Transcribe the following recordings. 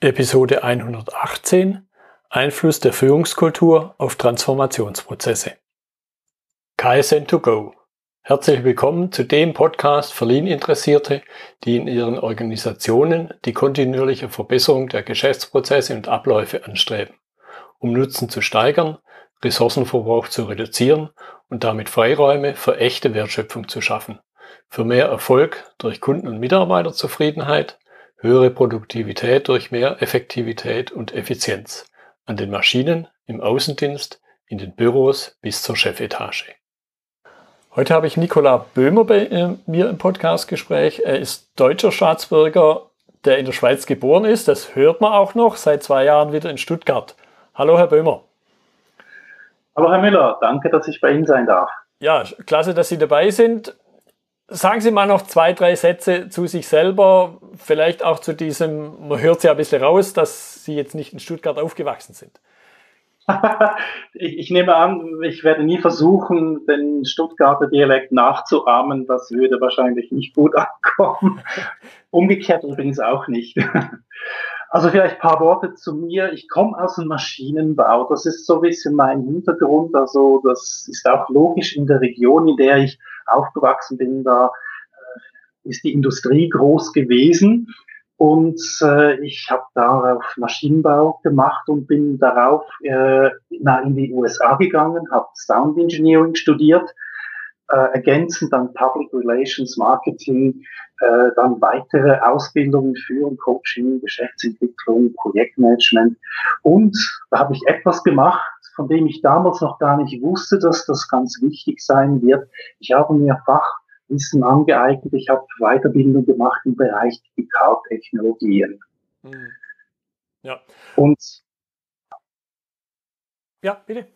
Episode 118 Einfluss der Führungskultur auf Transformationsprozesse. KSN2Go. Herzlich willkommen zu dem Podcast für Lean-Interessierte, die in ihren Organisationen die kontinuierliche Verbesserung der Geschäftsprozesse und Abläufe anstreben, um Nutzen zu steigern, Ressourcenverbrauch zu reduzieren und damit Freiräume für echte Wertschöpfung zu schaffen, für mehr Erfolg durch Kunden- und Mitarbeiterzufriedenheit, höhere Produktivität durch mehr Effektivität und Effizienz an den Maschinen, im Außendienst, in den Büros bis zur Chefetage. Heute habe ich Nikola Böhmer bei äh, mir im Podcastgespräch. Er ist deutscher Staatsbürger, der in der Schweiz geboren ist. Das hört man auch noch, seit zwei Jahren wieder in Stuttgart. Hallo, Herr Böhmer. Hallo, Herr Müller. Danke, dass ich bei Ihnen sein darf. Ja, klasse, dass Sie dabei sind. Sagen Sie mal noch zwei, drei Sätze zu sich selber, vielleicht auch zu diesem, man hört es ja ein bisschen raus, dass Sie jetzt nicht in Stuttgart aufgewachsen sind. ich, ich, nehme an, ich werde nie versuchen, den Stuttgarter Dialekt nachzuahmen. Das würde wahrscheinlich nicht gut ankommen. Umgekehrt übrigens auch nicht. Also vielleicht ein paar Worte zu mir. Ich komme aus dem Maschinenbau. Das ist so ein bisschen mein Hintergrund. Also das ist auch logisch in der Region, in der ich aufgewachsen bin. Da äh, ist die Industrie groß gewesen. Und äh, ich habe darauf Maschinenbau gemacht und bin darauf äh, in die USA gegangen, habe Sound Engineering studiert äh, ergänzend dann Public Relations, Marketing, äh, dann weitere Ausbildungen führen, Coaching, Geschäftsentwicklung, Projektmanagement. Und da habe ich etwas gemacht, von dem ich damals noch gar nicht wusste, dass das ganz wichtig sein wird. Ich habe mir Fachwissen angeeignet, ich habe Weiterbildung gemacht im Bereich Digitaltechnologien. Hm. Ja. Und ja, bitte.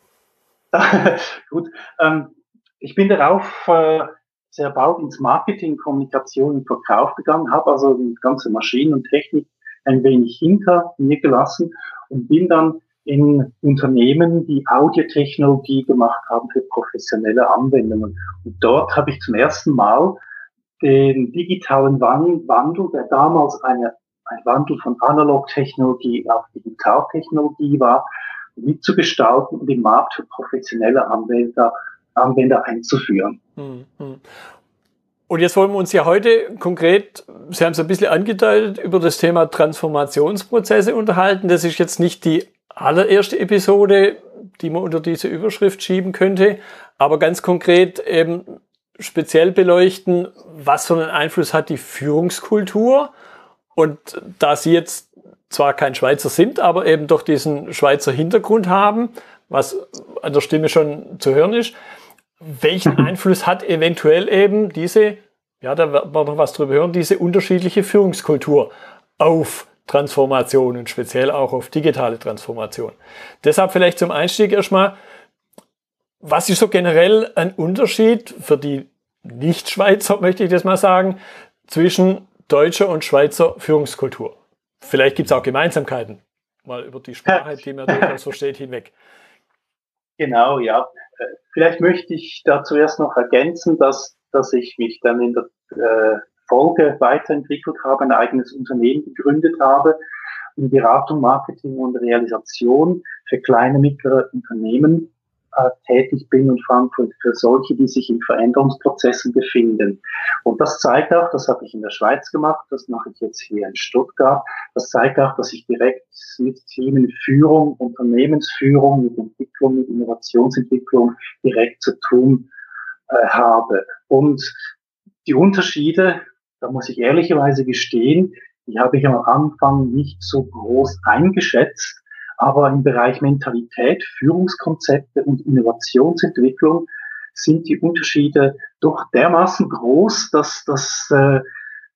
Gut. Ähm, ich bin darauf äh, sehr bald ins Marketing, Kommunikation und Verkauf gegangen, habe also die ganze Maschinen und Technik ein wenig hinter mir gelassen und bin dann in Unternehmen, die Audiotechnologie gemacht haben für professionelle Anwendungen. Und dort habe ich zum ersten Mal den digitalen Wandel, der damals eine, ein Wandel von Analogtechnologie auf Digitaltechnologie war, mitzugestalten und den Markt für professionelle Anwender Anwender einzuführen. Hm, hm. Und jetzt wollen wir uns ja heute konkret, Sie haben es ein bisschen angedeutet, über das Thema Transformationsprozesse unterhalten. Das ist jetzt nicht die allererste Episode, die man unter diese Überschrift schieben könnte, aber ganz konkret eben speziell beleuchten, was für einen Einfluss hat die Führungskultur. Und da Sie jetzt zwar kein Schweizer sind, aber eben doch diesen Schweizer Hintergrund haben, was an der Stimme schon zu hören ist, welchen Einfluss hat eventuell eben diese, ja, da wird man noch was drüber hören, diese unterschiedliche Führungskultur auf Transformation und speziell auch auf digitale Transformation. Deshalb vielleicht zum Einstieg erstmal, was ist so generell ein Unterschied für die Nicht-Schweizer, möchte ich das mal sagen, zwischen deutscher und Schweizer Führungskultur? Vielleicht gibt es auch Gemeinsamkeiten, mal über die Sprache, die man durchaus versteht, hinweg. Genau, ja. Äh, vielleicht möchte ich da zuerst noch ergänzen, dass, dass ich mich dann in der äh, Folge weiterentwickelt habe, ein eigenes Unternehmen gegründet habe, in Beratung, Marketing und Realisation für kleine, mittlere Unternehmen äh, tätig bin und vor für solche, die sich in Veränderungsprozessen befinden. Und das zeigt auch, das habe ich in der Schweiz gemacht, das mache ich jetzt hier in Stuttgart, das zeigt auch, dass ich direkt mit Themenführung, Unternehmensführung, mit Entwicklung, mit Innovationsentwicklung direkt zu tun äh, habe. Und die Unterschiede, da muss ich ehrlicherweise gestehen, die habe ich am Anfang nicht so groß eingeschätzt. Aber im Bereich Mentalität, Führungskonzepte und Innovationsentwicklung sind die Unterschiede doch dermaßen groß, dass, dass, äh,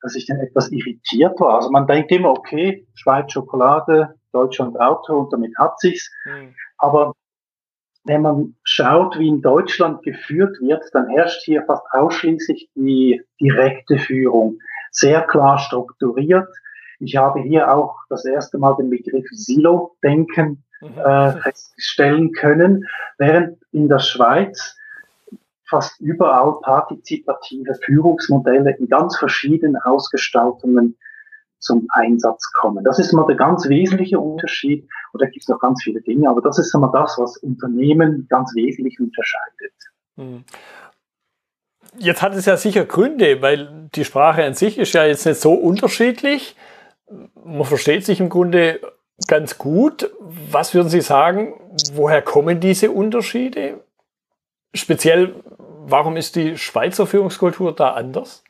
dass ich dann etwas irritiert war. Also man denkt immer, okay, Schweiz Schokolade, Deutschland Auto und damit hat sich's. Mhm. Aber wenn man schaut, wie in Deutschland geführt wird, dann herrscht hier fast ausschließlich die direkte Führung. Sehr klar strukturiert, ich habe hier auch das erste Mal den Begriff Silo-Denken mhm. äh, feststellen können, während in der Schweiz fast überall partizipative Führungsmodelle in ganz verschiedenen Ausgestaltungen zum Einsatz kommen. Das ist mal der ganz wesentliche Unterschied. Und da gibt es noch ganz viele Dinge, aber das ist immer das, was Unternehmen ganz wesentlich unterscheidet. Hm. Jetzt hat es ja sicher Gründe, weil die Sprache an sich ist ja jetzt nicht so unterschiedlich. Man versteht sich im Grunde ganz gut. Was würden Sie sagen, woher kommen diese Unterschiede? Speziell, warum ist die Schweizer Führungskultur da anders?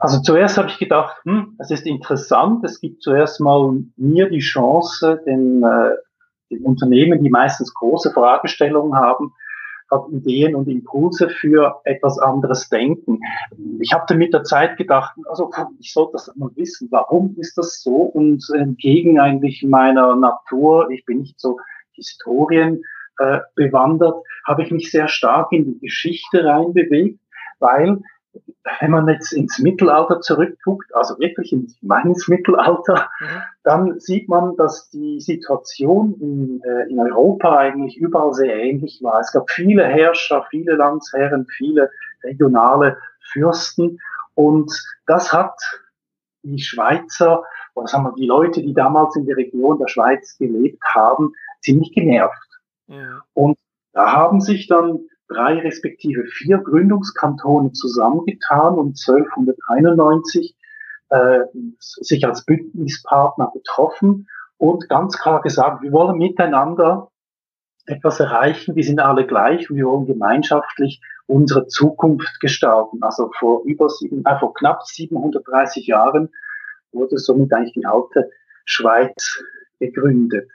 Also zuerst habe ich gedacht, hm, es ist interessant, es gibt zuerst mal mir die Chance, den, äh, den Unternehmen, die meistens große Fragestellungen haben, hat Ideen und Impulse für etwas anderes denken. Ich habe mit der Zeit gedacht, also ich sollte das mal wissen, warum ist das so und entgegen eigentlich meiner Natur, ich bin nicht so Historien äh, bewandert, habe ich mich sehr stark in die Geschichte reinbewegt, weil wenn man jetzt ins Mittelalter zurückguckt, also wirklich ins meines Mittelalter, mhm. dann sieht man, dass die Situation in, äh, in Europa eigentlich überall sehr ähnlich war. Es gab viele Herrscher, viele Landsherren, viele regionale Fürsten und das hat die Schweizer, oder sagen wir die Leute, die damals in der Region der Schweiz gelebt haben, ziemlich genervt. Mhm. Und da haben sich dann drei respektive vier Gründungskantone zusammengetan und 1291 äh, sich als Bündnispartner betroffen und ganz klar gesagt, wir wollen miteinander etwas erreichen, wir sind alle gleich und wir wollen gemeinschaftlich unsere Zukunft gestalten. Also vor über sieben, äh, vor knapp 730 Jahren wurde somit eigentlich die alte Schweiz gegründet.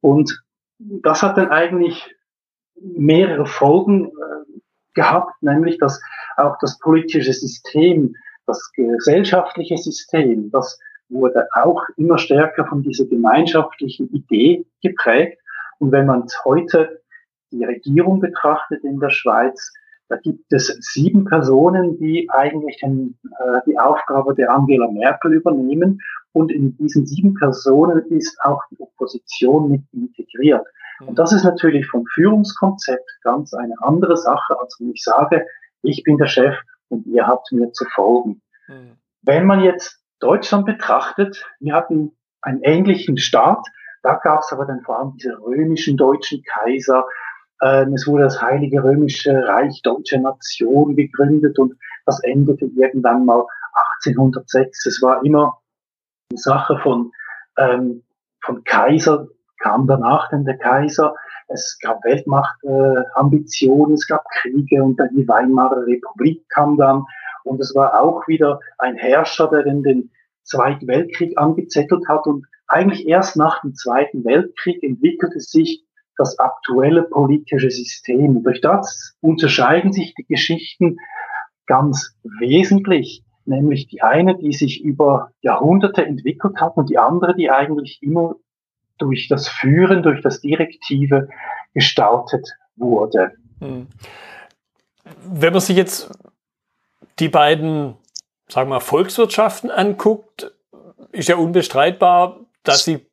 Und das hat dann eigentlich mehrere Folgen äh, gehabt, nämlich dass auch das politische System, das gesellschaftliche System, das wurde auch immer stärker von dieser gemeinschaftlichen Idee geprägt. Und wenn man heute die Regierung betrachtet in der Schweiz, da gibt es sieben Personen, die eigentlich den, äh, die Aufgabe der Angela Merkel übernehmen. Und in diesen sieben Personen ist auch die Opposition mit integriert. Und das ist natürlich vom Führungskonzept ganz eine andere Sache, als wenn ich sage, ich bin der Chef und ihr habt mir zu folgen. Mhm. Wenn man jetzt Deutschland betrachtet, wir hatten einen ähnlichen Staat, da gab es aber dann vor allem diese römischen deutschen Kaiser, ähm, es wurde das Heilige Römische Reich Deutsche Nation gegründet und das endete irgendwann mal 1806. Es war immer eine Sache von, ähm, von Kaiser kam danach dann der Kaiser. Es gab Weltmachtambitionen, äh, es gab Kriege und dann die Weimarer Republik kam dann. Und es war auch wieder ein Herrscher, der in den Zweiten Weltkrieg angezettelt hat. Und eigentlich erst nach dem Zweiten Weltkrieg entwickelte sich das aktuelle politische System. Und durch das unterscheiden sich die Geschichten ganz wesentlich. Nämlich die eine, die sich über Jahrhunderte entwickelt hat und die andere, die eigentlich immer durch das Führen, durch das Direktive gestaltet wurde. Hm. Wenn man sich jetzt die beiden, sagen wir, Volkswirtschaften anguckt, ist ja unbestreitbar, dass sie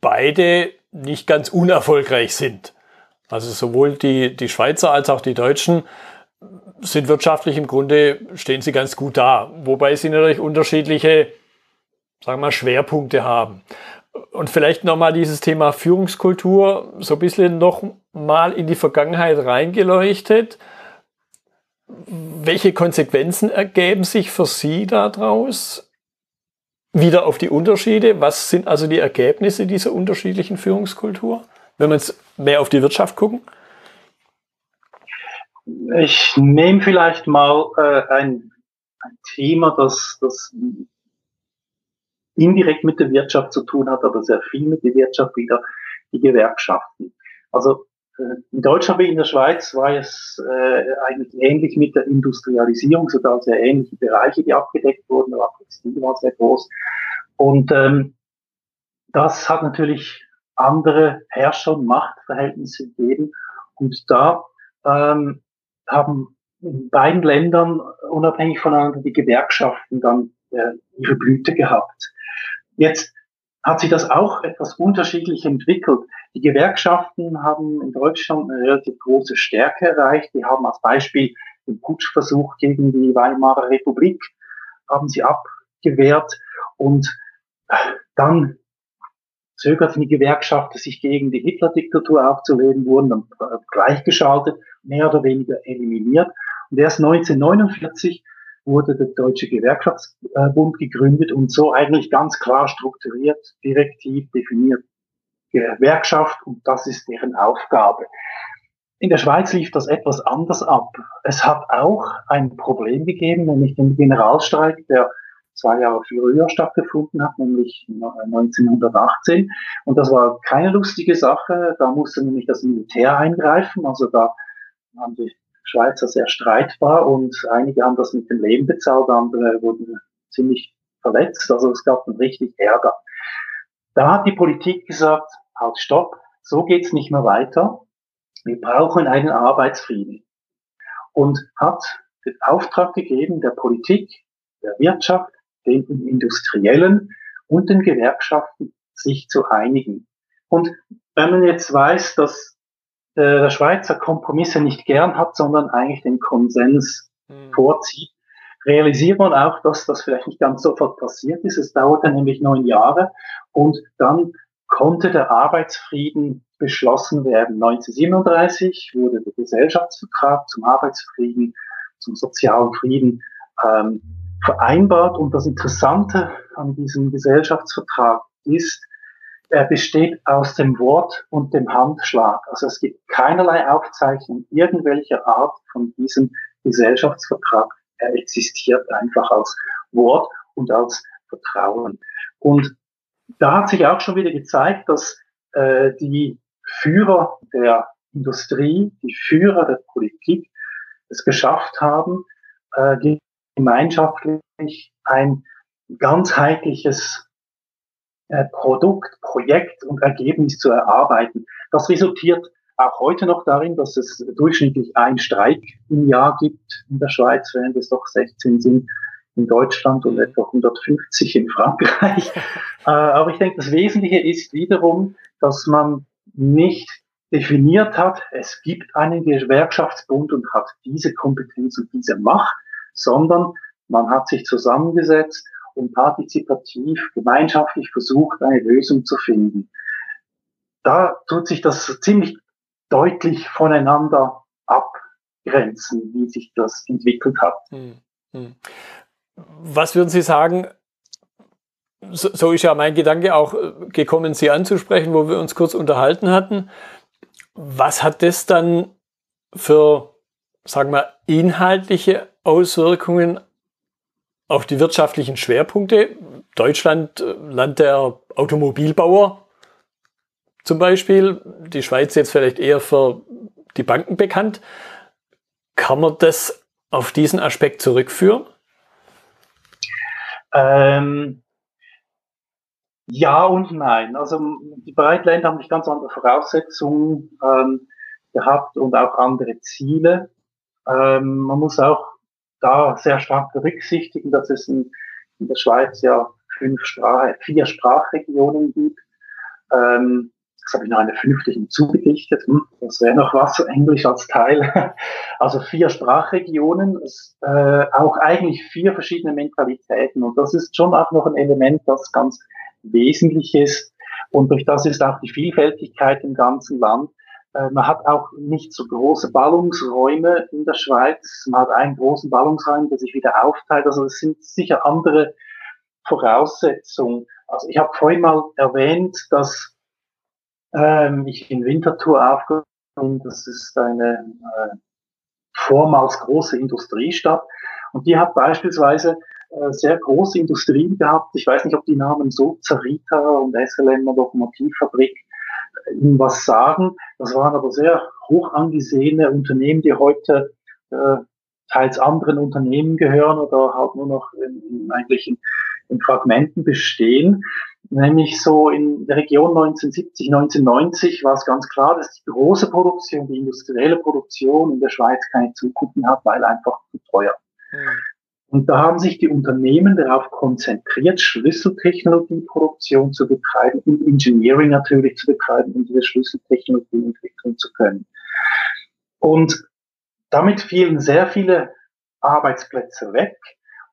beide nicht ganz unerfolgreich sind. Also sowohl die, die Schweizer als auch die Deutschen sind wirtschaftlich im Grunde, stehen sie ganz gut da. Wobei sie natürlich unterschiedliche, sagen wir, Schwerpunkte haben und vielleicht nochmal dieses Thema Führungskultur so ein bisschen nochmal in die Vergangenheit reingeleuchtet. Welche Konsequenzen ergeben sich für Sie daraus? Wieder auf die Unterschiede. Was sind also die Ergebnisse dieser unterschiedlichen Führungskultur, wenn wir jetzt mehr auf die Wirtschaft gucken? Ich nehme vielleicht mal äh, ein, ein Thema, das, das indirekt mit der Wirtschaft zu tun hat, aber sehr viel mit der Wirtschaft wieder, die Gewerkschaften. Also äh, in Deutschland wie in der Schweiz war es äh, eigentlich ähnlich mit der Industrialisierung, sogar sehr ähnliche Bereiche, die abgedeckt wurden, aber Textil war sehr groß. Und ähm, das hat natürlich andere Herrscher- und Machtverhältnisse gegeben. Und da ähm, haben in beiden Ländern unabhängig voneinander die Gewerkschaften dann äh, ihre Blüte gehabt. Jetzt hat sich das auch etwas unterschiedlich entwickelt. Die Gewerkschaften haben in Deutschland eine relativ große Stärke erreicht. Die haben als Beispiel den Putschversuch gegen die Weimarer Republik, haben sie ab gewährt und dann zögerten die Gewerkschaften, sich gegen die Hitler-Diktatur aufzulehnen, wurden dann gleichgeschaltet, mehr oder weniger eliminiert. Und erst 1949 wurde der Deutsche Gewerkschaftsbund gegründet und so eigentlich ganz klar strukturiert, direktiv definiert. Gewerkschaft und das ist deren Aufgabe. In der Schweiz lief das etwas anders ab. Es hat auch ein Problem gegeben, nämlich den Generalstreik, der zwei Jahre früher stattgefunden hat, nämlich 1918. Und das war keine lustige Sache. Da musste nämlich das Militär eingreifen. Also da waren die Schweizer sehr streitbar und einige haben das mit dem Leben bezahlt, andere wurden ziemlich verletzt. Also es gab einen richtig Ärger. Da hat die Politik gesagt, halt stopp, so geht's nicht mehr weiter. Wir brauchen einen Arbeitsfrieden. Und hat den Auftrag gegeben der Politik, der Wirtschaft, den Industriellen und den Gewerkschaften, sich zu einigen. Und wenn man jetzt weiß, dass der Schweizer Kompromisse nicht gern hat, sondern eigentlich den Konsens mhm. vorzieht, realisiert man auch, dass das vielleicht nicht ganz sofort passiert ist. Es dauerte nämlich neun Jahre und dann konnte der Arbeitsfrieden beschlossen werden. 1937 wurde der Gesellschaftsvertrag zum Arbeitsfrieden, zum sozialen Frieden ähm, vereinbart. Und das Interessante an diesem Gesellschaftsvertrag ist, er besteht aus dem Wort und dem Handschlag. Also es gibt keinerlei Aufzeichnung irgendwelcher Art von diesem Gesellschaftsvertrag. Er existiert einfach als Wort und als Vertrauen. Und da hat sich auch schon wieder gezeigt, dass äh, die Führer der Industrie, die Führer der Politik es geschafft haben, äh, gemeinschaftlich ein ganzheitliches äh, Produkt, Projekt und Ergebnis zu erarbeiten. Das resultiert auch heute noch darin, dass es durchschnittlich ein Streik im Jahr gibt in der Schweiz, während es doch 16 sind in Deutschland und etwa 150 in Frankreich. äh, aber ich denke, das Wesentliche ist wiederum, dass man nicht definiert hat, es gibt einen Gewerkschaftsbund und hat diese Kompetenz und diese Macht, sondern man hat sich zusammengesetzt und partizipativ, gemeinschaftlich versucht, eine Lösung zu finden. Da tut sich das ziemlich deutlich voneinander abgrenzen, wie sich das entwickelt hat. Hm, hm. Was würden Sie sagen, so, ist ja mein Gedanke auch äh, gekommen, Sie anzusprechen, wo wir uns kurz unterhalten hatten. Was hat das dann für, sagen wir, inhaltliche Auswirkungen auf die wirtschaftlichen Schwerpunkte. Deutschland, äh, Land der Automobilbauer zum Beispiel, die Schweiz jetzt vielleicht eher für die Banken bekannt. Kann man das auf diesen Aspekt zurückführen? Ähm, ja und nein. Also die Breitländer haben nicht ganz andere Voraussetzungen ähm, gehabt und auch andere Ziele. Ähm, man muss auch da sehr stark berücksichtigen, dass es in, in der Schweiz ja fünf Sprache, vier Sprachregionen gibt. Ähm, das habe ich noch eine fünfte hinzugedichtet. Hm, das wäre noch was, Englisch als Teil. Also vier Sprachregionen, äh, auch eigentlich vier verschiedene Mentalitäten. Und das ist schon auch noch ein Element, das ganz wesentlich ist. Und durch das ist auch die Vielfältigkeit im ganzen Land man hat auch nicht so große Ballungsräume in der Schweiz. Man hat einen großen Ballungsraum, der sich wieder aufteilt. Also es sind sicher andere Voraussetzungen. Also ich habe vorhin mal erwähnt, dass ähm, ich in Winterthur aufgenommen bin. Das ist eine äh, vormals große Industriestadt. Und die hat beispielsweise äh, sehr große Industrien gehabt. Ich weiß nicht, ob die Namen so Zarita und SLM Lokomotivfabrik Ihnen was sagen. Das waren aber sehr hoch angesehene Unternehmen, die heute äh, teils anderen Unternehmen gehören oder halt nur noch in, in, eigentlich in, in Fragmenten bestehen. Nämlich so in der Region 1970, 1990 war es ganz klar, dass die große Produktion, die industrielle Produktion in der Schweiz keine Zukunft hat, weil einfach zu teuer. Und da haben sich die Unternehmen darauf konzentriert, Schlüsseltechnologieproduktion zu betreiben und Engineering natürlich zu betreiben, um diese Schlüsseltechnologie entwickeln zu können. Und damit fielen sehr viele Arbeitsplätze weg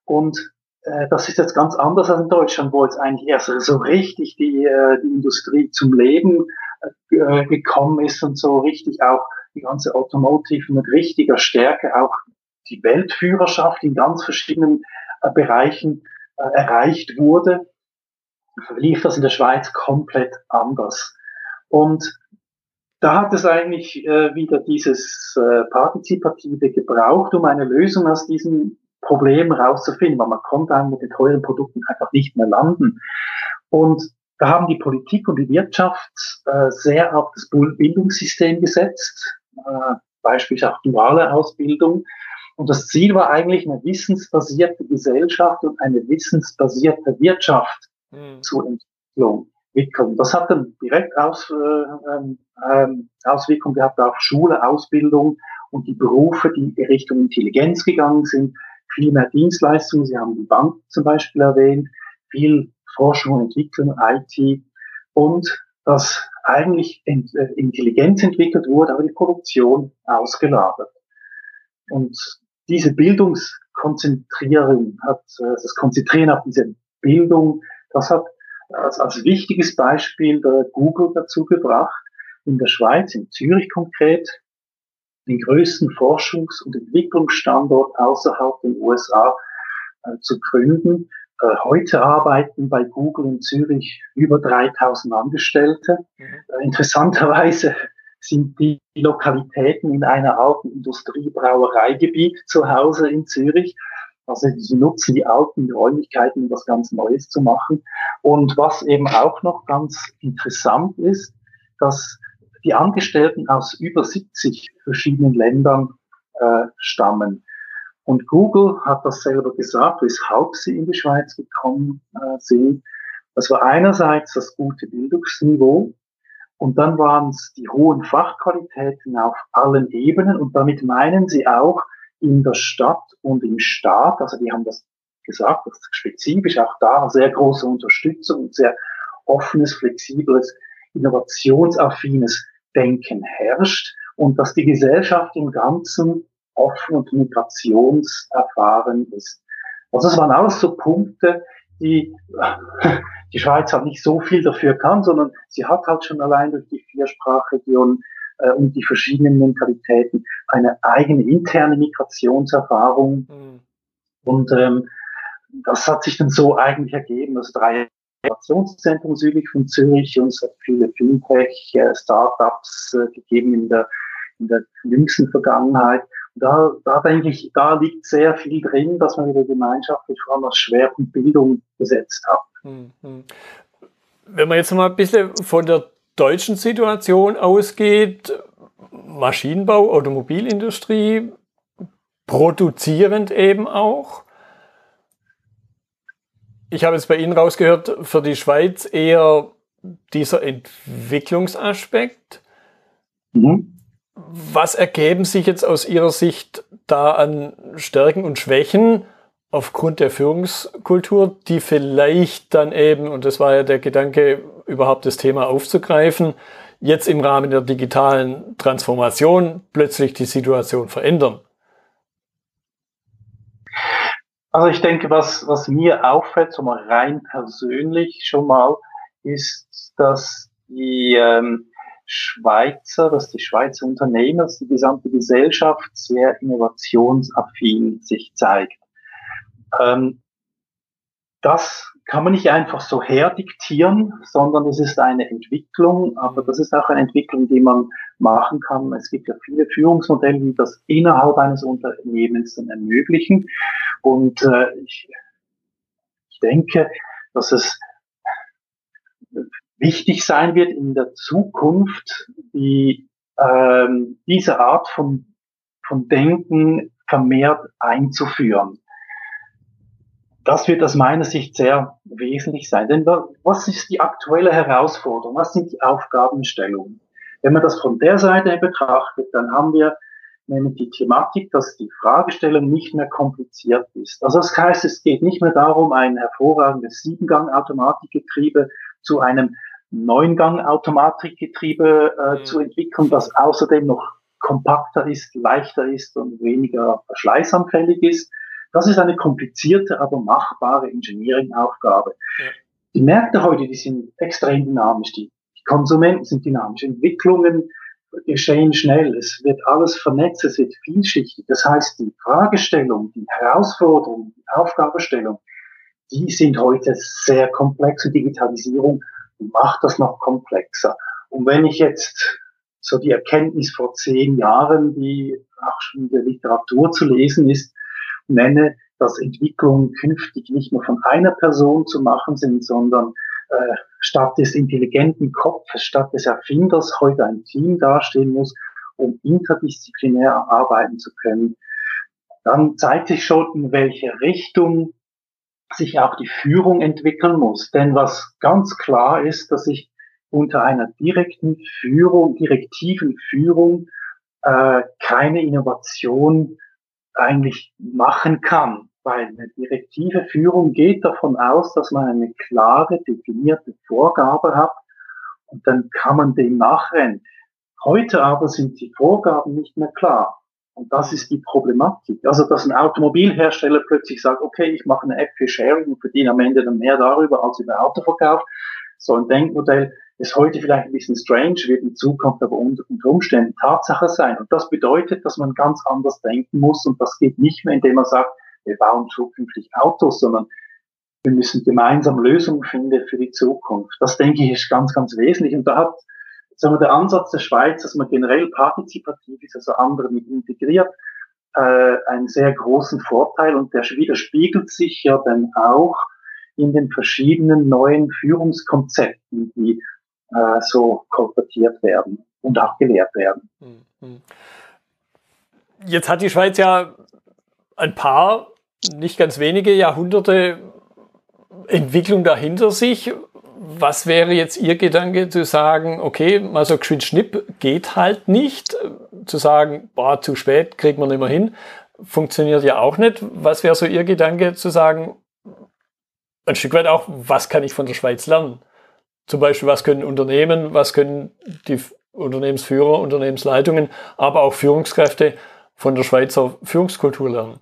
und äh, das ist jetzt ganz anders als in Deutschland, wo jetzt eigentlich erst so richtig die, äh, die Industrie zum Leben äh, gekommen ist und so richtig auch die ganze Automotive mit richtiger Stärke auch die Weltführerschaft in ganz verschiedenen äh, Bereichen äh, erreicht wurde, lief das in der Schweiz komplett anders. Und da hat es eigentlich äh, wieder dieses äh, Partizipative gebraucht, um eine Lösung aus diesem Problem rauszufinden, weil man konnte mit den teuren Produkten einfach nicht mehr landen. Und da haben die Politik und die Wirtschaft äh, sehr auf das Bildungssystem gesetzt, äh, beispielsweise auch duale Ausbildung. Und das Ziel war eigentlich eine wissensbasierte Gesellschaft und eine wissensbasierte Wirtschaft mhm. zur Entwicklung. Das hat dann direkt Aus, äh, äh, Auswirkungen gehabt auf Schule, Ausbildung und die Berufe, die Richtung Intelligenz gegangen sind, viel mehr Dienstleistungen. Sie haben die Bank zum Beispiel erwähnt, viel Forschung und Entwicklung, IT und dass eigentlich äh, Intelligenz entwickelt wurde, aber die Produktion ausgelagert. Und diese Bildungskonzentrierung hat, äh, das Konzentrieren auf diese Bildung, das hat als, als wichtiges Beispiel der Google dazu gebracht, in der Schweiz, in Zürich konkret, den größten Forschungs- und Entwicklungsstandort außerhalb der USA äh, zu gründen. Äh, heute arbeiten bei Google in Zürich über 3000 Angestellte. Mhm. Äh, interessanterweise sind die Lokalitäten in einer alten Industriebrauereigebiet zu Hause in Zürich. Also sie nutzen die alten Räumlichkeiten, um was ganz Neues zu machen. Und was eben auch noch ganz interessant ist, dass die Angestellten aus über 70 verschiedenen Ländern äh, stammen. Und Google hat das selber gesagt, weshalb sie in die Schweiz gekommen äh, sind. Das war einerseits das gute Bildungsniveau und dann waren es die hohen Fachqualitäten auf allen Ebenen und damit meinen sie auch in der Stadt und im Staat. Also die haben das gesagt, dass spezifisch auch da sehr große Unterstützung und sehr offenes, flexibles, innovationsaffines Denken herrscht und dass die Gesellschaft im Ganzen offen und migrationserfahren ist. Also das waren alles so Punkte, die die Schweiz halt nicht so viel dafür kann, sondern sie hat halt schon allein durch die Viersprachregion äh, und die verschiedenen Mentalitäten eine eigene interne Migrationserfahrung. Mhm. Und ähm, das hat sich dann so eigentlich ergeben, dass drei Innovationszentrum südlich von Zürich und es hat viele Fintech-Startups äh, gegeben in der, in der jüngsten Vergangenheit. Da, da denke ich, da liegt sehr viel drin, dass man wieder gemeinschaftlich vor allem als Schwerpunkt Bildung gesetzt hat. Hm, hm. Wenn man jetzt mal ein bisschen von der deutschen Situation ausgeht, Maschinenbau, Automobilindustrie, produzierend eben auch. Ich habe jetzt bei Ihnen rausgehört, für die Schweiz eher dieser Entwicklungsaspekt. Mhm. Was ergeben sich jetzt aus Ihrer Sicht da an Stärken und Schwächen aufgrund der Führungskultur, die vielleicht dann eben, und das war ja der Gedanke, überhaupt das Thema aufzugreifen, jetzt im Rahmen der digitalen Transformation plötzlich die Situation verändern? Also ich denke, was, was mir auffällt, so mal rein persönlich schon mal, ist, dass die ähm, Schweizer, dass die Schweizer Unternehmer, die gesamte Gesellschaft sehr innovationsaffin sich zeigt. Ähm, das kann man nicht einfach so herdiktieren, sondern es ist eine Entwicklung, aber das ist auch eine Entwicklung, die man machen kann. Es gibt ja viele Führungsmodelle, die das innerhalb eines Unternehmens dann ermöglichen. Und äh, ich, ich denke, dass es wichtig sein wird in der Zukunft, die, ähm, diese Art von, von Denken vermehrt einzuführen. Das wird aus meiner Sicht sehr wesentlich sein. Denn was ist die aktuelle Herausforderung? Was sind die Aufgabenstellungen? Wenn man das von der Seite betrachtet, dann haben wir nämlich die Thematik, dass die Fragestellung nicht mehr kompliziert ist. Also das heißt, es geht nicht mehr darum, ein hervorragendes Siebengang-Automatikgetriebe zu einem Neungang-Automatikgetriebe äh, mhm. zu entwickeln, das außerdem noch kompakter ist, leichter ist und weniger verschleißanfällig ist, Das ist eine komplizierte, aber machbare Engineering-Aufgabe. Ja. Die Märkte heute, die sind extrem dynamisch. Die Konsumenten sind dynamisch. Entwicklungen geschehen schnell. Es wird alles vernetzt, es wird vielschichtig. Das heißt, die Fragestellung, die Herausforderung, die Aufgabestellung, die sind heute sehr komplex und Digitalisierung macht das noch komplexer. Und wenn ich jetzt so die Erkenntnis vor zehn Jahren, die auch schon in der Literatur zu lesen ist, nenne, dass Entwicklungen künftig nicht nur von einer Person zu machen sind, sondern äh, statt des intelligenten Kopfes, statt des Erfinders heute ein Team dastehen muss, um interdisziplinär arbeiten zu können, dann zeigt sich schon, in welche Richtung sich auch die Führung entwickeln muss. Denn was ganz klar ist, dass ich unter einer direkten Führung, direktiven Führung äh, keine Innovation eigentlich machen kann. Weil eine direktive Führung geht davon aus, dass man eine klare, definierte Vorgabe hat und dann kann man dem nachrennen. Heute aber sind die Vorgaben nicht mehr klar. Und das ist die Problematik. Also, dass ein Automobilhersteller plötzlich sagt, okay, ich mache eine App für Sharing und verdiene am Ende dann mehr darüber als über Autoverkauf. So ein Denkmodell ist heute vielleicht ein bisschen strange, wird in Zukunft aber unter Umständen Tatsache sein. Und das bedeutet, dass man ganz anders denken muss. Und das geht nicht mehr, indem man sagt, wir bauen zukünftig Autos, sondern wir müssen gemeinsam Lösungen finden für die Zukunft. Das denke ich ist ganz, ganz wesentlich. Und da hat sagen wir, der Ansatz der Schweiz, dass man generell partizipativ ist, also andere mit integriert, äh, einen sehr großen Vorteil und der widerspiegelt sich ja dann auch in den verschiedenen neuen Führungskonzepten, die äh, so kolportiert werden und auch gelehrt werden. Mhm. Jetzt hat die Schweiz ja ein paar nicht ganz wenige Jahrhunderte Entwicklung dahinter sich. Was wäre jetzt Ihr Gedanke zu sagen, okay, mal so geschwind Schnipp geht halt nicht, zu sagen, boah, zu spät, kriegt man nicht mehr hin, funktioniert ja auch nicht. Was wäre so Ihr Gedanke zu sagen, ein Stück weit auch, was kann ich von der Schweiz lernen? Zum Beispiel, was können Unternehmen, was können die Unternehmensführer, Unternehmensleitungen, aber auch Führungskräfte von der Schweizer Führungskultur lernen?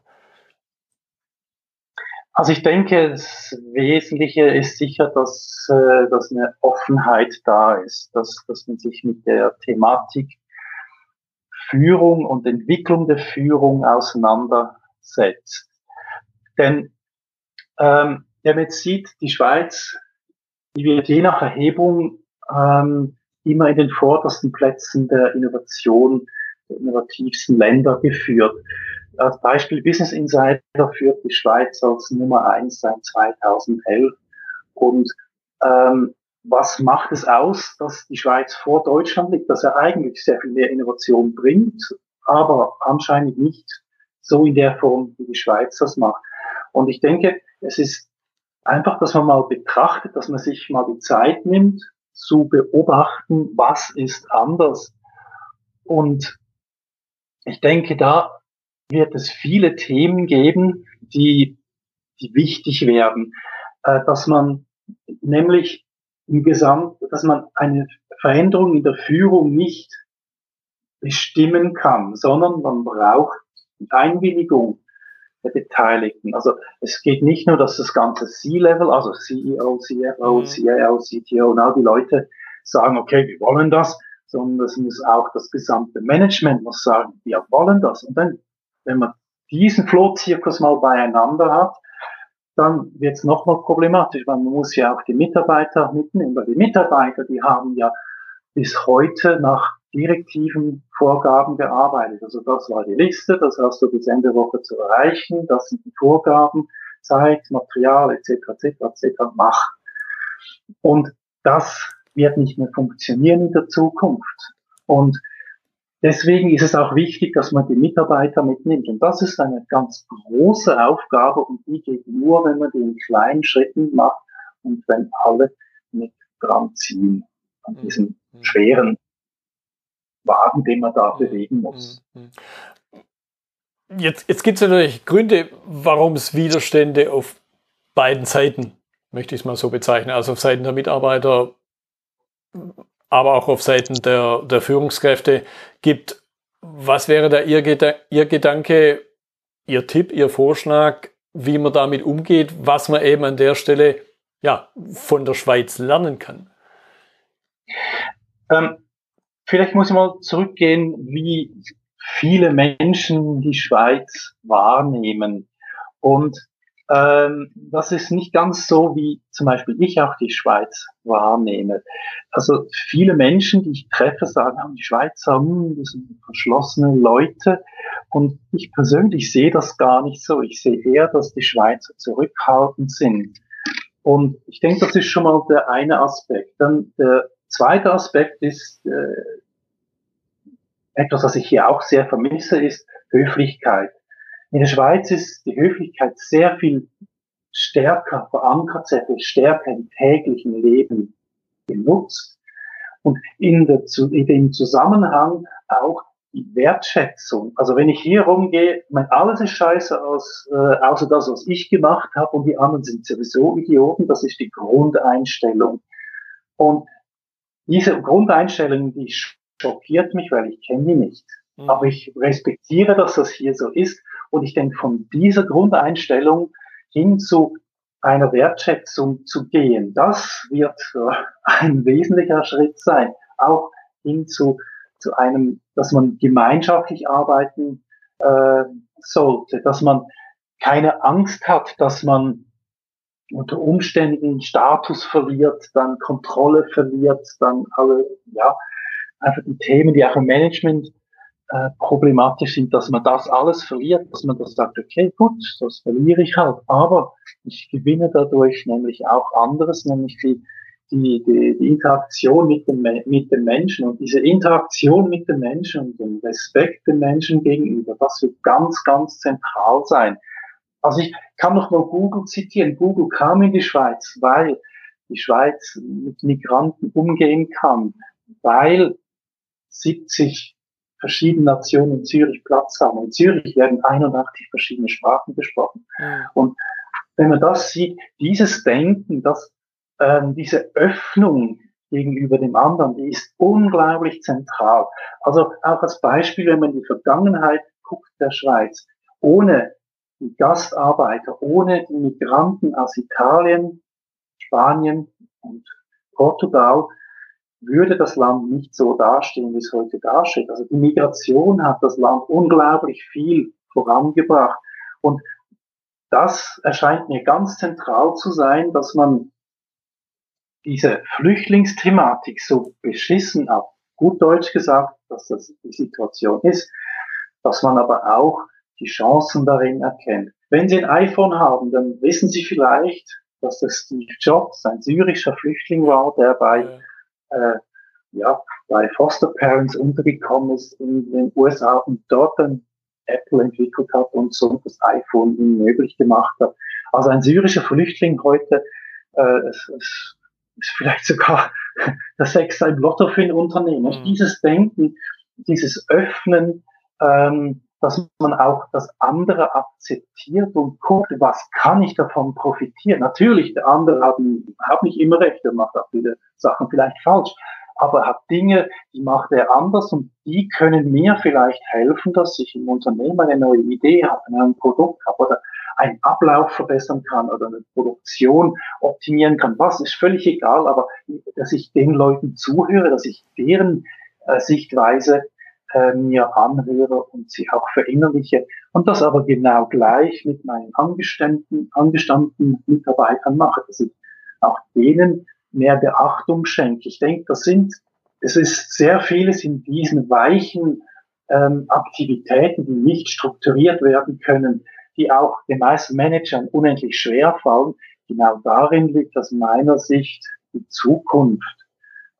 Also ich denke, das Wesentliche ist sicher, dass, äh, dass eine Offenheit da ist, dass, dass man sich mit der Thematik Führung und Entwicklung der Führung auseinandersetzt. Denn ähm, wenn man jetzt sieht, die Schweiz, die wird je nach Erhebung ähm, immer in den vordersten Plätzen der Innovation, der innovativsten Länder geführt. Als Beispiel Business Insider führt die Schweiz als Nummer eins seit 2011. Und ähm, was macht es aus, dass die Schweiz vor Deutschland liegt, dass er eigentlich sehr viel mehr Innovation bringt, aber anscheinend nicht so in der Form, wie die Schweiz das macht. Und ich denke, es ist einfach, dass man mal betrachtet, dass man sich mal die Zeit nimmt, zu beobachten, was ist anders. Und ich denke, da wird es viele Themen geben, die, die wichtig werden, äh, dass man nämlich im Gesamt, dass man eine Veränderung in der Führung nicht bestimmen kann, sondern man braucht Einwilligung der Beteiligten. Also es geht nicht nur, dass das ganze C-Level, also CEO, CFO, mhm. CIO, CTO und all die Leute sagen, okay, wir wollen das, sondern es muss auch das gesamte Management muss sagen, wir wollen das. Und dann wenn man diesen Flohzirkus mal beieinander hat, dann wird es nochmal problematisch, weil man muss ja auch die Mitarbeiter mitnehmen, weil die Mitarbeiter, die haben ja bis heute nach direktiven Vorgaben gearbeitet. Also das war die Liste, das hast du bis Ende Woche zu erreichen, das sind die Vorgaben, Zeit, Material etc. etc. etc. Macht. Und das wird nicht mehr funktionieren in der Zukunft. Und Deswegen ist es auch wichtig, dass man die Mitarbeiter mitnimmt. Und das ist eine ganz große Aufgabe und die geht nur, wenn man die in kleinen Schritten macht und wenn alle mit dran ziehen an mhm. diesem mhm. schweren Wagen, den man da mhm. bewegen muss. Jetzt, jetzt gibt es natürlich Gründe, warum es Widerstände auf beiden Seiten, möchte ich es mal so bezeichnen, also auf Seiten der Mitarbeiter aber auch auf Seiten der, der Führungskräfte gibt. Was wäre da Ihr, Ihr Gedanke, Ihr Tipp, Ihr Vorschlag, wie man damit umgeht, was man eben an der Stelle ja, von der Schweiz lernen kann? Ähm, vielleicht muss ich mal zurückgehen, wie viele Menschen die Schweiz wahrnehmen. Und ähm, das ist nicht ganz so, wie zum Beispiel ich auch die Schweiz wahrnehme. Also viele Menschen, die ich treffe, sagen, ah, die Schweizer, hm, das sind verschlossene Leute. Und ich persönlich sehe das gar nicht so. Ich sehe eher, dass die Schweizer zurückhaltend sind. Und ich denke, das ist schon mal der eine Aspekt. Dann der zweite Aspekt ist, äh, etwas, was ich hier auch sehr vermisse, ist Höflichkeit. In der Schweiz ist die Höflichkeit sehr viel stärker verankert, sehr viel stärker im täglichen Leben genutzt und in, der, in dem Zusammenhang auch die Wertschätzung. Also wenn ich hier rumgehe, mein alles ist scheiße aus, äh, außer das, was ich gemacht habe und die anderen sind sowieso Idioten, das ist die Grundeinstellung. Und diese Grundeinstellung, die schockiert mich, weil ich kenne die nicht. Mhm. Aber ich respektiere, dass das hier so ist. Und ich denke, von dieser Grundeinstellung hin zu einer Wertschätzung zu gehen, das wird äh, ein wesentlicher Schritt sein. Auch hin zu, zu einem, dass man gemeinschaftlich arbeiten äh, sollte, dass man keine Angst hat, dass man unter Umständen Status verliert, dann Kontrolle verliert, dann alle, ja, einfach die Themen, die auch im Management äh, problematisch sind, dass man das alles verliert, dass man das sagt, okay, gut, das verliere ich halt, aber ich gewinne dadurch nämlich auch anderes, nämlich die, die, die, die Interaktion mit dem, mit dem Menschen und diese Interaktion mit dem Menschen und dem Respekt dem Menschen gegenüber, das wird ganz, ganz zentral sein. Also ich kann noch mal Google zitieren. Google kam in die Schweiz, weil die Schweiz mit Migranten umgehen kann, weil 70 verschiedene Nationen in Zürich Platz haben. In Zürich werden 81 verschiedene Sprachen gesprochen. Und wenn man das sieht, dieses Denken, dass ähm, diese Öffnung gegenüber dem anderen, die ist unglaublich zentral. Also auch als Beispiel, wenn man in die Vergangenheit guckt der Schweiz, ohne die Gastarbeiter, ohne die Migranten aus Italien, Spanien und Portugal würde das Land nicht so dastehen, wie es heute dasteht. Also die Migration hat das Land unglaublich viel vorangebracht. Und das erscheint mir ganz zentral zu sein, dass man diese Flüchtlingsthematik so beschissen ab, gut Deutsch gesagt, dass das die Situation ist, dass man aber auch die Chancen darin erkennt. Wenn Sie ein iPhone haben, dann wissen Sie vielleicht, dass das Steve Jobs ein syrischer Flüchtling war, der bei äh, ja, bei Foster Parents untergekommen ist in den USA und dort ein Apple entwickelt hat und so das iPhone ihm möglich gemacht hat. Also ein syrischer Flüchtling heute äh, es, es ist vielleicht sogar das Sechste Lotto für ein Unternehmen. Mhm. Dieses Denken, dieses Öffnen, ähm, dass man auch das andere akzeptiert und guckt, was kann ich davon profitieren. Natürlich, der andere hat, hat nicht immer recht, er macht auch viele Sachen vielleicht falsch, aber er hat Dinge, die macht er anders und die können mir vielleicht helfen, dass ich im Unternehmen eine neue Idee habe, ein Produkt habe oder einen Ablauf verbessern kann oder eine Produktion optimieren kann. Was ist völlig egal, aber dass ich den Leuten zuhöre, dass ich deren äh, Sichtweise äh, mir anhöre und sie auch verinnerliche und das aber genau gleich mit meinen angestandenen, angestandenen Mitarbeitern mache, dass ich auch denen mehr Beachtung schenke. Ich denke, das sind, es ist sehr vieles in diesen weichen ähm, Aktivitäten, die nicht strukturiert werden können, die auch den meisten Managern unendlich schwer fallen. Genau darin liegt aus meiner Sicht die Zukunft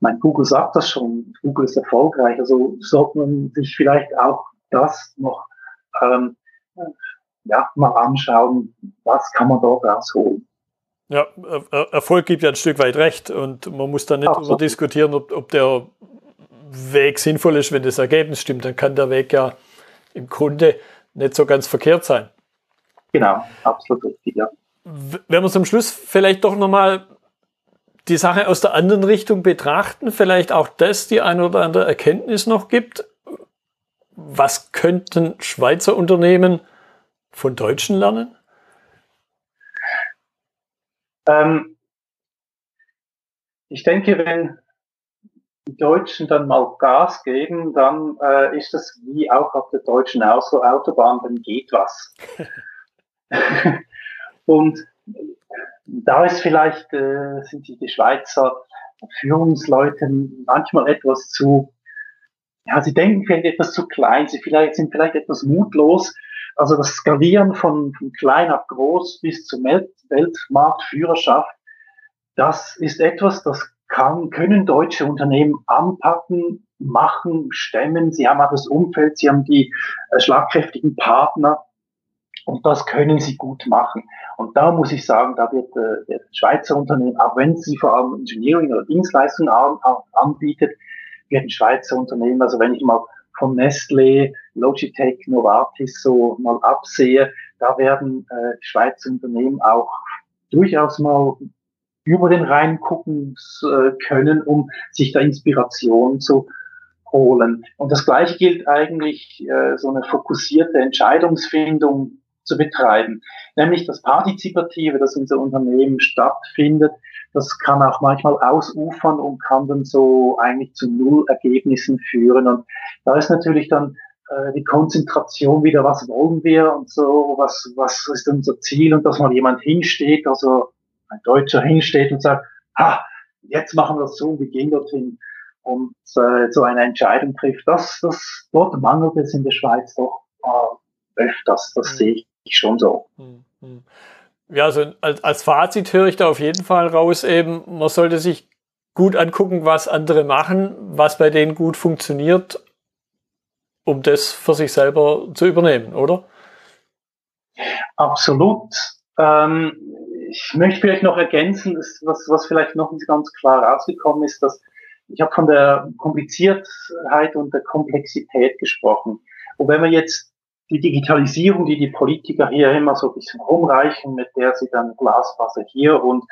mein Google sagt das schon, Google ist erfolgreich, also sollte man sich vielleicht auch das noch ähm, ja, mal anschauen, was kann man dort rausholen. Ja, Erfolg gibt ja ein Stück weit recht und man muss da nicht Absolut. darüber diskutieren, ob, ob der Weg sinnvoll ist, wenn das Ergebnis stimmt, dann kann der Weg ja im Grunde nicht so ganz verkehrt sein. Genau, absolut richtig, ja. Wenn wir zum Schluss vielleicht doch nochmal die Sache aus der anderen Richtung betrachten, vielleicht auch das die ein oder andere Erkenntnis noch gibt. Was könnten Schweizer Unternehmen von Deutschen lernen? Ähm, ich denke, wenn die Deutschen dann mal Gas geben, dann äh, ist das wie auch auf der deutschen Autobahn, dann geht was. Und da ist vielleicht, äh, sind die, Schweizer Führungsleute manchmal etwas zu, ja, sie denken vielleicht etwas zu klein, sie vielleicht, sind vielleicht etwas mutlos. Also das Skalieren von, von klein ab groß bis zur Weltmarktführerschaft, das ist etwas, das kann, können deutsche Unternehmen anpacken, machen, stemmen. Sie haben auch das Umfeld, sie haben die äh, schlagkräftigen Partner und das können sie gut machen. Und da muss ich sagen, da wird äh, der Schweizer Unternehmen, auch wenn sie vor allem Engineering oder Dienstleistungen an, anbietet, werden Schweizer Unternehmen, also wenn ich mal von Nestlé, Logitech, Novartis so mal absehe, da werden äh, Schweizer Unternehmen auch durchaus mal über den Rhein gucken äh, können, um sich da Inspiration zu holen. Und das Gleiche gilt eigentlich, äh, so eine fokussierte Entscheidungsfindung zu betreiben. Nämlich das Partizipative, das in so Unternehmen stattfindet, das kann auch manchmal ausufern und kann dann so eigentlich zu Null-Ergebnissen führen. Und da ist natürlich dann äh, die Konzentration wieder, was wollen wir und so, was, was ist unser Ziel und dass mal jemand hinsteht, also ein Deutscher hinsteht und sagt, ha, jetzt machen wir es so, wir gehen dorthin und äh, so eine Entscheidung trifft. Das, das, dort mangelt es in der Schweiz doch äh, öfters, das mhm. sehe ich schon so. Mhm. mhm. Ja, also als, als Fazit höre ich da auf jeden Fall raus, eben, man sollte sich gut angucken, was andere machen, was bei denen gut funktioniert, um das für sich selber zu übernehmen, oder? Absolut. Ähm, ich möchte vielleicht noch ergänzen, was, was vielleicht noch nicht ganz klar rausgekommen ist, dass ich habe von der Kompliziertheit und der Komplexität gesprochen. Und wenn wir jetzt die Digitalisierung, die die Politiker hier immer so ein bisschen rumreichen, mit der sie dann Glasfaser hier und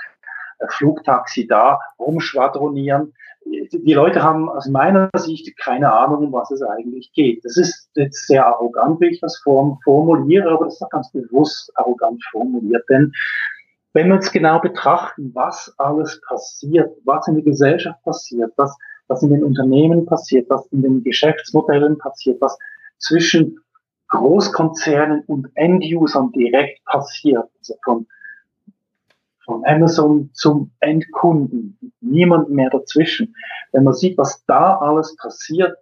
Flugtaxi da rumschwadronieren, die Leute haben aus meiner Sicht keine Ahnung, um was es eigentlich geht. Das ist jetzt sehr arrogant, wie ich das formuliere, aber das ist auch ganz bewusst arrogant formuliert, denn wenn wir uns genau betrachten, was alles passiert, was in der Gesellschaft passiert, was, was in den Unternehmen passiert, was in den Geschäftsmodellen passiert, was zwischen Großkonzernen und Endusern direkt passiert, also von, von Amazon zum Endkunden, niemand mehr dazwischen. Wenn man sieht, was da alles passiert,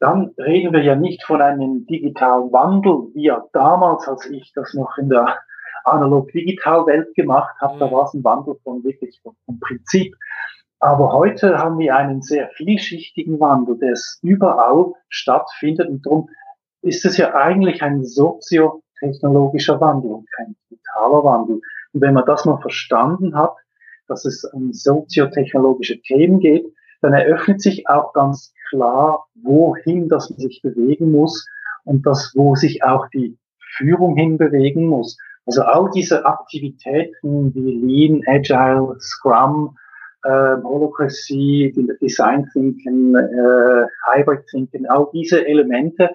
dann reden wir ja nicht von einem digitalen Wandel, wie ja damals, als ich das noch in der analog-digital-Welt gemacht habe, da mhm. war es ein Wandel von wirklich vom Prinzip. Aber heute haben wir einen sehr vielschichtigen Wandel, der überall stattfindet und darum ist es ja eigentlich ein soziotechnologischer Wandel und kein digitaler Wandel. Und wenn man das mal verstanden hat, dass es um soziotechnologische Themen geht, dann eröffnet sich auch ganz klar, wohin das man sich bewegen muss und das, wo sich auch die Führung hinbewegen muss. Also all diese Aktivitäten wie Lean, Agile, Scrum, äh, Holocracy, Design Thinking, äh, Hybrid Thinking, all diese Elemente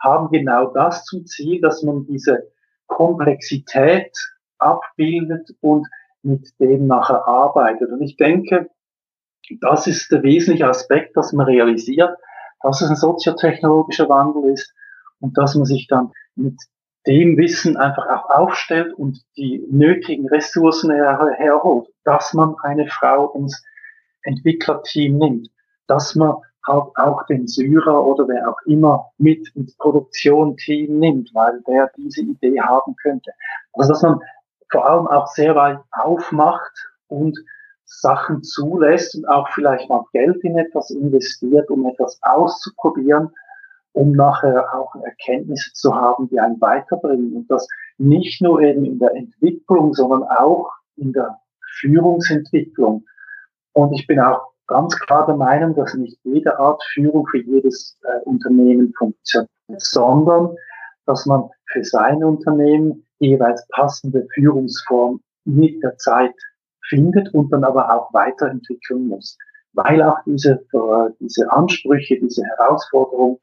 haben genau das zum Ziel, dass man diese Komplexität abbildet und mit dem nachher arbeitet. Und ich denke, das ist der wesentliche Aspekt, dass man realisiert, dass es ein soziotechnologischer Wandel ist und dass man sich dann mit dem Wissen einfach auch aufstellt und die nötigen Ressourcen her herholt, dass man eine Frau ins Entwicklerteam nimmt, dass man halt auch den Syrer oder wer auch immer mit ins Produktionsteam nimmt, weil der diese Idee haben könnte. Also dass man vor allem auch sehr weit aufmacht und Sachen zulässt und auch vielleicht mal Geld in etwas investiert, um etwas auszuprobieren um nachher auch Erkenntnisse zu haben, die einen weiterbringen. Und das nicht nur eben in der Entwicklung, sondern auch in der Führungsentwicklung. Und ich bin auch ganz klar der Meinung, dass nicht jede Art Führung für jedes äh, Unternehmen funktioniert, sondern dass man für sein Unternehmen jeweils passende Führungsform mit der Zeit findet und dann aber auch weiterentwickeln muss. Weil auch diese, äh, diese Ansprüche, diese Herausforderungen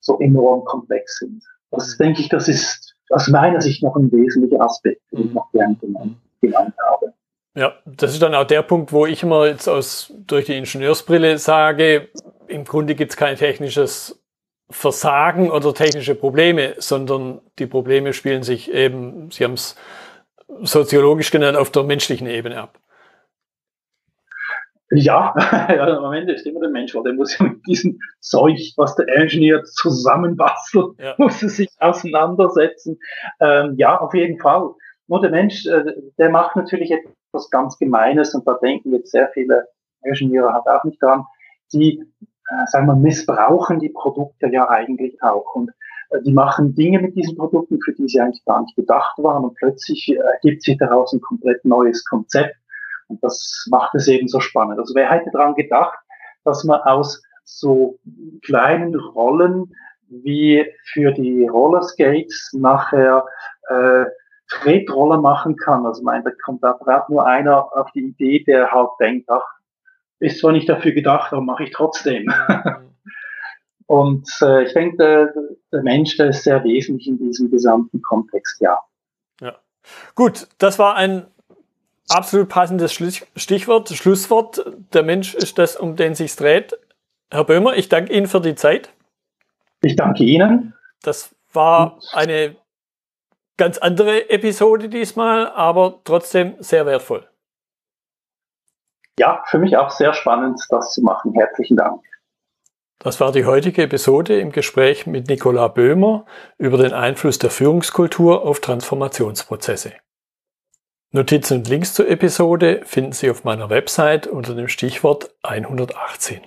so enorm komplex sind. Das denke ich, das ist aus meiner Sicht noch ein wesentlicher Aspekt, den ich noch gerne genannt habe. Ja, das ist dann auch der Punkt, wo ich immer jetzt aus, durch die Ingenieursbrille sage, im Grunde gibt es kein technisches Versagen oder technische Probleme, sondern die Probleme spielen sich eben, Sie haben es soziologisch genannt, auf der menschlichen Ebene ab. Ja, ja, am Ende ist immer der Mensch, weil der muss ja mit diesem Zeug, was der Ingenieur zusammenbastelt, ja. muss er sich auseinandersetzen. Ähm, ja, auf jeden Fall. Nur der Mensch, äh, der macht natürlich etwas ganz Gemeines und da denken jetzt sehr viele Ingenieure halt auch nicht dran. Die, äh, sagen wir, missbrauchen die Produkte ja eigentlich auch und äh, die machen Dinge mit diesen Produkten, für die sie eigentlich gar nicht gedacht waren und plötzlich äh, ergibt sich daraus ein komplett neues Konzept und das macht es eben so spannend. Also wer hätte daran gedacht, dass man aus so kleinen Rollen wie für die Rollerskates nachher äh, Tretroller machen kann. Also mein, da kommt da braucht nur einer auf die Idee, der halt denkt, ach, ist zwar nicht dafür gedacht, aber mache ich trotzdem. Und äh, ich denke, der, der Mensch, der ist sehr wesentlich in diesem gesamten Kontext, ja. Ja. Gut, das war ein absolut passendes Stichwort, Schlusswort. Der Mensch ist das, um den sich dreht. Herr Böhmer, ich danke Ihnen für die Zeit. Ich danke Ihnen. Das war eine ganz andere Episode diesmal, aber trotzdem sehr wertvoll. Ja, für mich auch sehr spannend, das zu machen. Herzlichen Dank. Das war die heutige Episode im Gespräch mit Nicola Böhmer über den Einfluss der Führungskultur auf Transformationsprozesse. Notizen und Links zur Episode finden Sie auf meiner Website unter dem Stichwort 118.